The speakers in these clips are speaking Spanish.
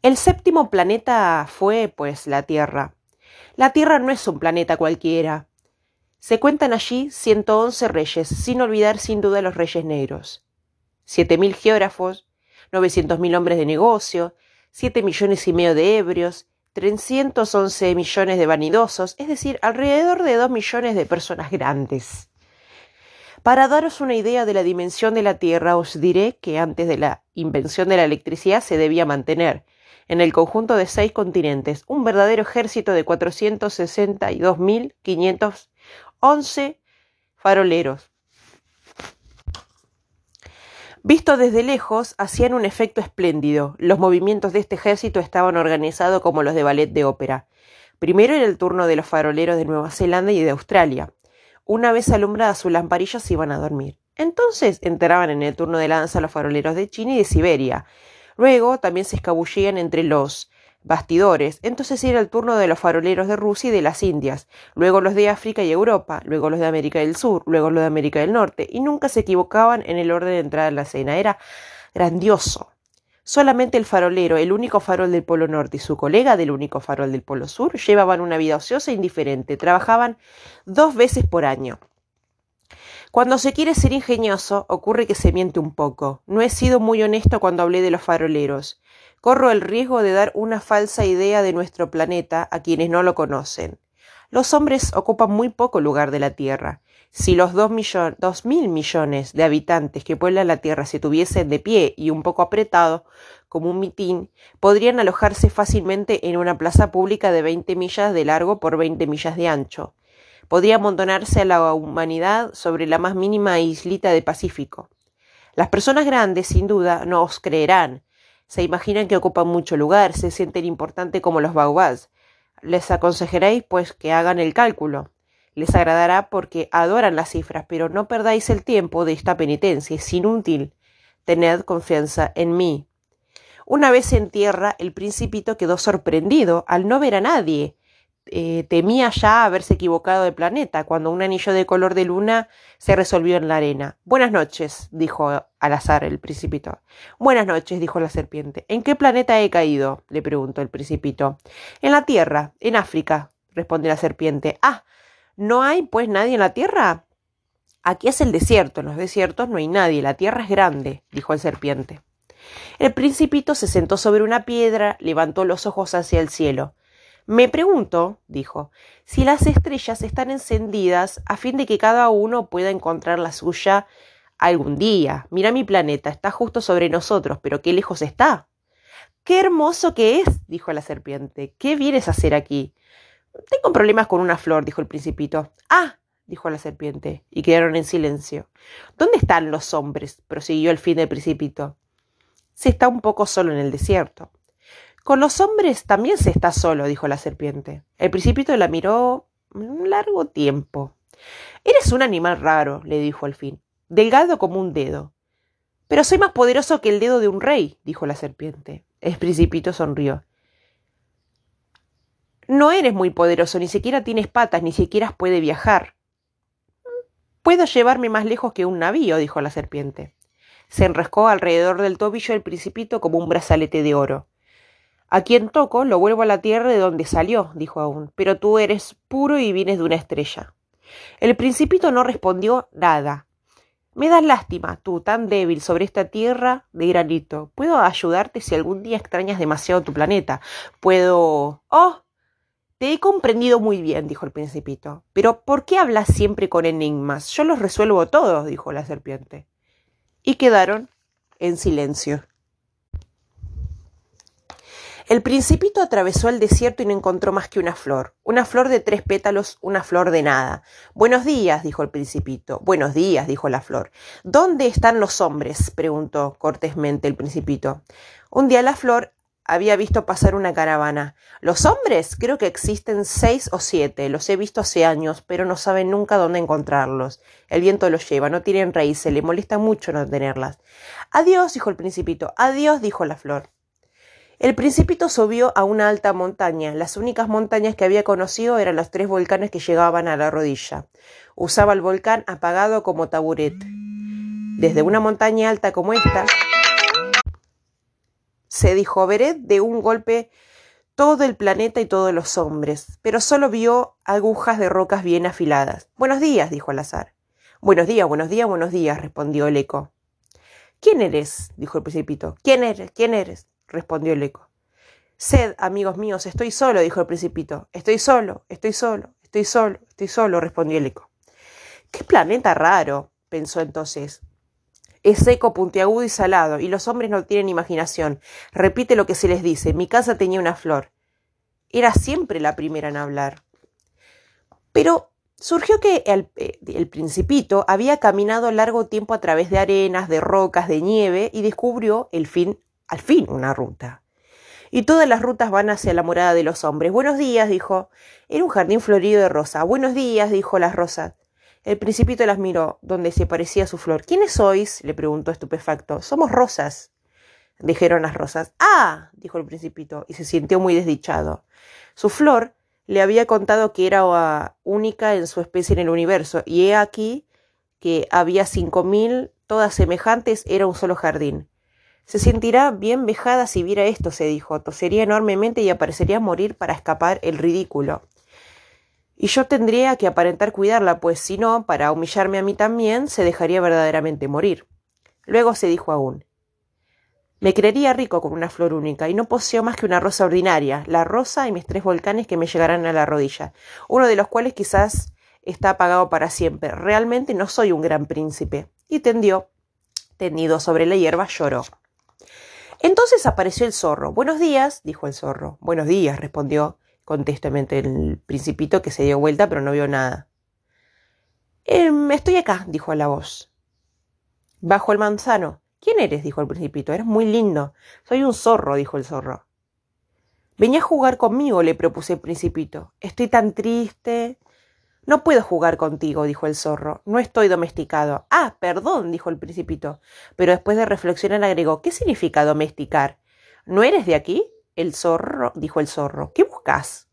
El séptimo planeta fue, pues, la Tierra. La Tierra no es un planeta cualquiera. Se cuentan allí 111 reyes, sin olvidar sin duda los reyes negros. Siete mil geógrafos, novecientos mil hombres de negocio, siete millones y medio de ebrios, 311 millones de vanidosos, es decir, alrededor de dos millones de personas grandes. Para daros una idea de la dimensión de la Tierra, os diré que antes de la invención de la electricidad se debía mantener, en el conjunto de seis continentes, un verdadero ejército de 462.511 faroleros. Visto desde lejos, hacían un efecto espléndido. Los movimientos de este ejército estaban organizados como los de ballet de ópera. Primero era el turno de los faroleros de Nueva Zelanda y de Australia. Una vez alumbradas sus lamparillas se iban a dormir. Entonces entraban en el turno de lanza los faroleros de China y de Siberia. Luego también se escabullían entre los bastidores. Entonces era el turno de los faroleros de Rusia y de las Indias, luego los de África y Europa, luego los de América del Sur, luego los de América del Norte, y nunca se equivocaban en el orden de entrada en la cena. Era grandioso. Solamente el farolero, el único farol del Polo Norte y su colega del único farol del Polo Sur llevaban una vida ociosa e indiferente, trabajaban dos veces por año. Cuando se quiere ser ingenioso, ocurre que se miente un poco. No he sido muy honesto cuando hablé de los faroleros. Corro el riesgo de dar una falsa idea de nuestro planeta a quienes no lo conocen. Los hombres ocupan muy poco lugar de la Tierra. Si los dos, dos mil millones de habitantes que pueblan la Tierra se tuviesen de pie y un poco apretados, como un mitín, podrían alojarse fácilmente en una plaza pública de veinte millas de largo por veinte millas de ancho podría amontonarse a la humanidad sobre la más mínima islita de Pacífico. Las personas grandes, sin duda, no os creerán. Se imaginan que ocupan mucho lugar, se sienten importantes como los baobabs. Les aconsejaréis, pues, que hagan el cálculo. Les agradará porque adoran las cifras, pero no perdáis el tiempo de esta penitencia, es inútil. Tened confianza en mí. Una vez en tierra, el principito quedó sorprendido al no ver a nadie. Eh, temía ya haberse equivocado de planeta cuando un anillo de color de luna se resolvió en la arena. Buenas noches, dijo al azar el principito. Buenas noches, dijo la serpiente. ¿En qué planeta he caído? le preguntó el principito. En la Tierra, en África, respondió la serpiente. Ah, ¿no hay pues nadie en la Tierra? Aquí es el desierto, en los desiertos no hay nadie, la Tierra es grande, dijo el serpiente. El principito se sentó sobre una piedra, levantó los ojos hacia el cielo. Me pregunto, dijo, si las estrellas están encendidas a fin de que cada uno pueda encontrar la suya algún día. Mira mi planeta, está justo sobre nosotros, pero qué lejos está. Qué hermoso que es, dijo la serpiente. ¿Qué vienes a hacer aquí? Tengo problemas con una flor, dijo el principito. Ah, dijo la serpiente, y quedaron en silencio. ¿Dónde están los hombres? prosiguió el fin del principito. Se está un poco solo en el desierto. Con los hombres también se está solo, dijo la serpiente. El principito la miró un largo tiempo. Eres un animal raro, le dijo al fin, delgado como un dedo. Pero soy más poderoso que el dedo de un rey, dijo la serpiente. El principito sonrió. No eres muy poderoso, ni siquiera tienes patas, ni siquiera puede viajar. Puedo llevarme más lejos que un navío, dijo la serpiente. Se enroscó alrededor del tobillo del principito como un brazalete de oro. A quien toco lo vuelvo a la tierra de donde salió, dijo aún, pero tú eres puro y vienes de una estrella. El principito no respondió nada. Me das lástima, tú, tan débil sobre esta tierra de granito. Puedo ayudarte si algún día extrañas demasiado tu planeta. Puedo. Oh. Te he comprendido muy bien, dijo el principito. Pero ¿por qué hablas siempre con enigmas? Yo los resuelvo todos, dijo la serpiente. Y quedaron en silencio. El principito atravesó el desierto y no encontró más que una flor, una flor de tres pétalos, una flor de nada. Buenos días, dijo el principito. Buenos días, dijo la flor. ¿Dónde están los hombres? preguntó cortésmente el principito. Un día la flor había visto pasar una caravana. Los hombres creo que existen seis o siete. Los he visto hace años, pero no saben nunca dónde encontrarlos. El viento los lleva, no tienen raíces, le molesta mucho no tenerlas. Adiós, dijo el principito. Adiós, dijo la flor. El principito subió a una alta montaña. Las únicas montañas que había conocido eran los tres volcanes que llegaban a la rodilla. Usaba el volcán apagado como taburet. Desde una montaña alta como esta, se dijo Beret de un golpe todo el planeta y todos los hombres, pero solo vio agujas de rocas bien afiladas. Buenos días, dijo al azar. Buenos días, buenos días, buenos días, respondió el eco. ¿Quién eres? dijo el principito. ¿Quién eres? ¿Quién eres? Respondió el eco. Sed, amigos míos, estoy solo, dijo el principito. Estoy solo, estoy solo, estoy solo, estoy solo, respondió el eco. ¡Qué planeta raro! pensó entonces. Es seco, puntiagudo y salado, y los hombres no tienen imaginación. Repite lo que se les dice. Mi casa tenía una flor. Era siempre la primera en hablar. Pero surgió que el, eh, el, principito había caminado largo tiempo a través de arenas, de rocas, de nieve, y descubrió el fin, al fin una ruta y todas las rutas van hacia la morada de los hombres. Buenos días, dijo. Era un jardín florido de rosa. Buenos días, dijo las rosas. El principito las miró, donde se parecía su flor. ¿Quiénes sois? le preguntó estupefacto. Somos rosas, dijeron las rosas. Ah, dijo el principito, y se sintió muy desdichado. Su flor le había contado que era única en su especie en el universo, y he aquí que había cinco mil, todas semejantes, era un solo jardín. Se sentirá bien vejada si viera esto, se dijo. Tosería enormemente y aparecería morir para escapar el ridículo. Y yo tendría que aparentar cuidarla, pues si no, para humillarme a mí también, se dejaría verdaderamente morir. Luego se dijo aún Me creería rico con una flor única, y no poseo más que una rosa ordinaria, la rosa y mis tres volcanes que me llegarán a la rodilla, uno de los cuales quizás está apagado para siempre. Realmente no soy un gran príncipe. Y tendió, tendido sobre la hierba, lloró. Entonces apareció el zorro. Buenos días, dijo el zorro. Buenos días, respondió contestamente el principito que se dio vuelta pero no vio nada. Em, estoy acá, dijo la voz. Bajo el manzano. ¿Quién eres? dijo el principito. Eres muy lindo. Soy un zorro, dijo el zorro. Venía a jugar conmigo, le propuse el principito. Estoy tan triste. No puedo jugar contigo, dijo el zorro. No estoy domesticado. Ah, perdón, dijo el principito. Pero después de reflexionar agregó ¿Qué significa domesticar? ¿No eres de aquí? El zorro, dijo el zorro. ¿Qué buscas?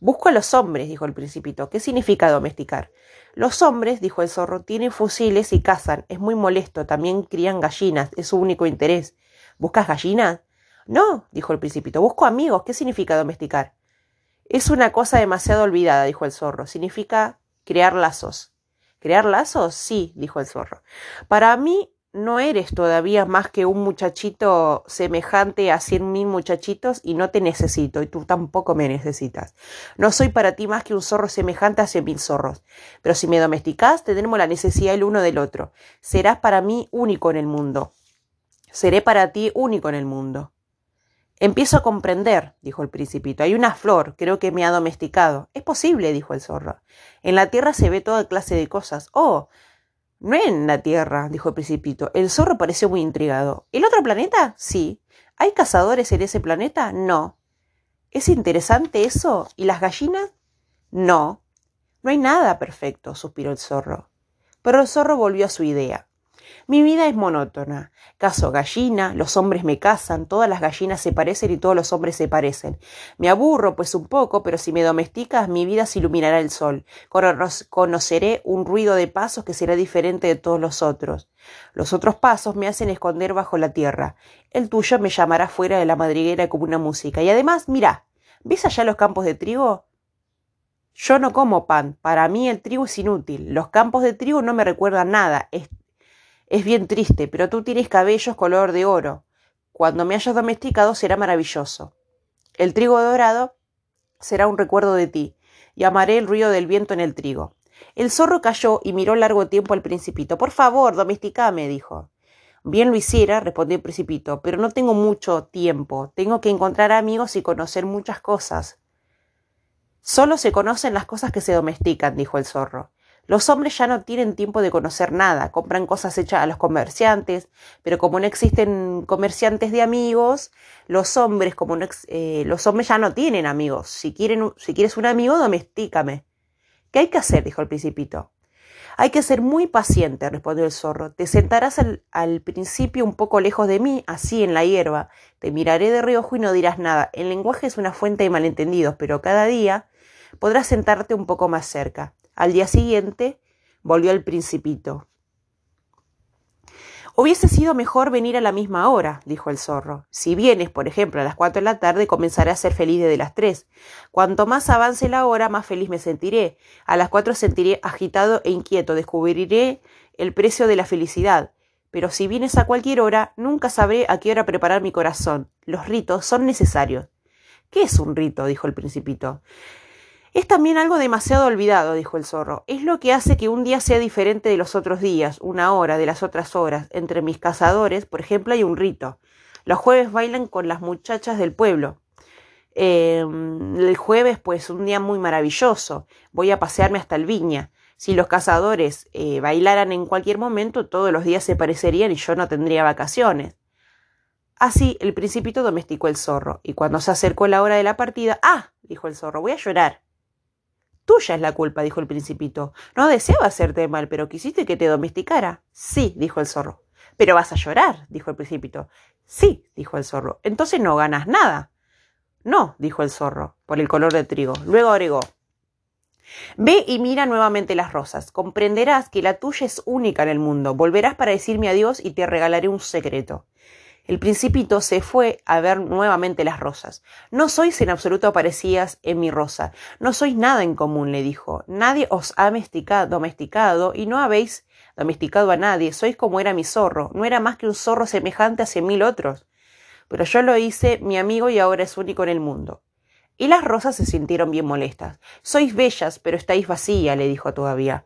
Busco a los hombres, dijo el principito. ¿Qué significa domesticar? Los hombres, dijo el zorro, tienen fusiles y cazan. Es muy molesto. También crían gallinas. Es su único interés. ¿Buscas gallinas? No, dijo el principito. Busco amigos. ¿Qué significa domesticar? Es una cosa demasiado olvidada, dijo el zorro. Significa crear lazos. ¿Crear lazos? Sí, dijo el zorro. Para mí no eres todavía más que un muchachito semejante a cien mil muchachitos y no te necesito y tú tampoco me necesitas. No soy para ti más que un zorro semejante a cien mil zorros. Pero si me domesticas, tendremos la necesidad el uno del otro. Serás para mí único en el mundo. Seré para ti único en el mundo. Empiezo a comprender, dijo el principito. Hay una flor, creo que me ha domesticado. Es posible, dijo el zorro. En la tierra se ve toda clase de cosas. Oh, no en la tierra, dijo el principito. El zorro pareció muy intrigado. ¿El otro planeta? Sí. ¿Hay cazadores en ese planeta? No. ¿Es interesante eso? ¿Y las gallinas? No. No hay nada perfecto, suspiró el zorro. Pero el zorro volvió a su idea. Mi vida es monótona. Caso gallina, los hombres me casan, todas las gallinas se parecen y todos los hombres se parecen. Me aburro, pues un poco, pero si me domesticas, mi vida se iluminará el sol. Conoceré un ruido de pasos que será diferente de todos los otros. Los otros pasos me hacen esconder bajo la tierra. El tuyo me llamará fuera de la madriguera como una música. Y además, mira, ¿ves allá los campos de trigo? Yo no como pan. Para mí el trigo es inútil. Los campos de trigo no me recuerdan nada. Bien triste, pero tú tienes cabellos color de oro. Cuando me hayas domesticado será maravilloso. El trigo dorado será un recuerdo de ti, y amaré el ruido del viento en el trigo. El zorro cayó y miró largo tiempo al principito. Por favor, domesticame, dijo. Bien lo hiciera, respondió el principito, pero no tengo mucho tiempo. Tengo que encontrar amigos y conocer muchas cosas. Solo se conocen las cosas que se domestican, dijo el zorro. Los hombres ya no tienen tiempo de conocer nada, compran cosas hechas a los comerciantes, pero como no existen comerciantes de amigos, los hombres, como no, eh, los hombres ya no tienen amigos. Si, quieres un amigo, domestícame. ¿Qué hay que hacer? dijo el principito. Hay que ser muy paciente, respondió el zorro. Te sentarás al, al, principio un poco lejos de mí, así en la hierba. Te miraré de reojo y no dirás nada. El lenguaje es una fuente de malentendidos, pero cada día podrás sentarte un poco más cerca. Al día siguiente volvió el principito. Hubiese sido mejor venir a la misma hora, dijo el zorro. Si vienes, por ejemplo, a las cuatro de la tarde, comenzaré a ser feliz desde las tres. Cuanto más avance la hora, más feliz me sentiré. A las cuatro sentiré agitado e inquieto, descubriré el precio de la felicidad. Pero si vienes a cualquier hora, nunca sabré a qué hora preparar mi corazón. Los ritos son necesarios. ¿Qué es un rito? dijo el principito. Es también algo demasiado olvidado, dijo el zorro. Es lo que hace que un día sea diferente de los otros días, una hora de las otras horas. Entre mis cazadores, por ejemplo, hay un rito. Los jueves bailan con las muchachas del pueblo. Em, el jueves, pues, un día muy maravilloso. Voy a pasearme hasta el viña. Si los cazadores eh, bailaran en cualquier momento, todos los días se parecerían y yo no tendría vacaciones. Así el principito domesticó el zorro, y cuando se acercó la hora de la partida, ¡ah! dijo el zorro, voy a llorar. Tuya es la culpa, dijo el principito. No deseaba hacerte mal, pero quisiste que te domesticara. Sí, dijo el zorro. Pero vas a llorar, dijo el principito. Sí, dijo el zorro. Entonces no ganas nada. No, dijo el zorro, por el color de trigo. Luego agregó. Ve y mira nuevamente las rosas. Comprenderás que la tuya es única en el mundo. Volverás para decirme adiós y te regalaré un secreto. El principito se fue a ver nuevamente las rosas. No sois en absoluto parecidas en mi rosa. No sois nada en común, le dijo. Nadie os ha domesticado y no habéis domesticado a nadie. Sois como era mi zorro. No era más que un zorro semejante a cien mil otros. Pero yo lo hice mi amigo y ahora es único en el mundo. Y las rosas se sintieron bien molestas. Sois bellas, pero estáis vacía, le dijo todavía.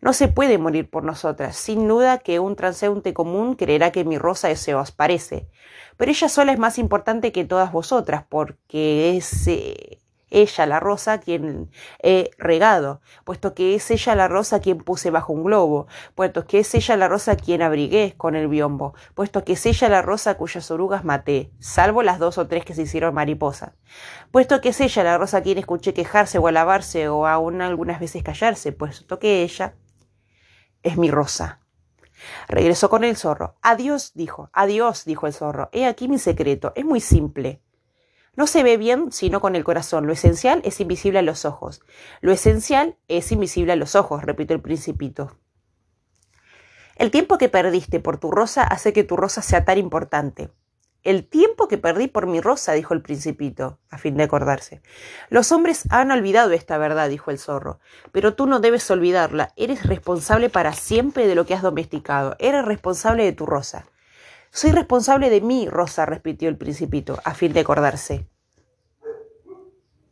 No se puede morir por nosotras. Sin duda que un transeúnte común creerá que mi rosa se os parece. Pero ella sola es más importante que todas vosotras, porque es eh, ella la rosa quien he regado, puesto que es ella la rosa quien puse bajo un globo, puesto que es ella la rosa quien abrigué con el biombo, puesto que es ella la rosa cuyas orugas maté, salvo las dos o tres que se hicieron mariposas, puesto que es ella la rosa quien escuché quejarse o alabarse o aún algunas veces callarse, puesto que ella es mi rosa. Regresó con el zorro. Adiós, dijo. Adiós, dijo el zorro. He aquí mi secreto. Es muy simple. No se ve bien sino con el corazón. Lo esencial es invisible a los ojos. Lo esencial es invisible a los ojos, repitió el principito. El tiempo que perdiste por tu rosa hace que tu rosa sea tan importante. El tiempo que perdí por mi rosa, dijo el principito, a fin de acordarse. Los hombres han olvidado esta verdad, dijo el zorro, pero tú no debes olvidarla. Eres responsable para siempre de lo que has domesticado. Eres responsable de tu rosa. Soy responsable de mi rosa, repitió el principito, a fin de acordarse.